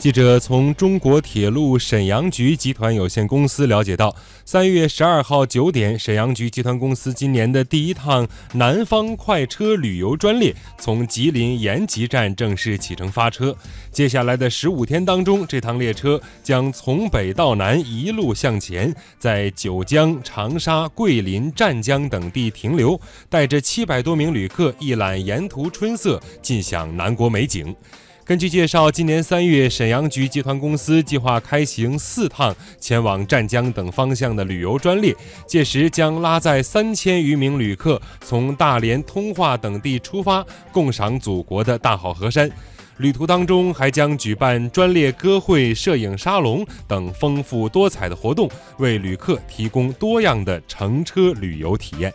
记者从中国铁路沈阳局集团有限公司了解到，三月十二号九点，沈阳局集团公司今年的第一趟南方快车旅游专列从吉林延吉站正式启程发车。接下来的十五天当中，这趟列车将从北到南一路向前，在九江、长沙、桂林、湛江等地停留，带着七百多名旅客一览沿途春色，尽享南国美景。根据介绍，今年三月，沈阳局集团公司计划开行四趟前往湛江等方向的旅游专列，届时将拉载三千余名旅客从大连、通化等地出发，共赏祖国的大好河山。旅途当中还将举办专列歌会、摄影沙龙等丰富多彩的活动，为旅客提供多样的乘车旅游体验。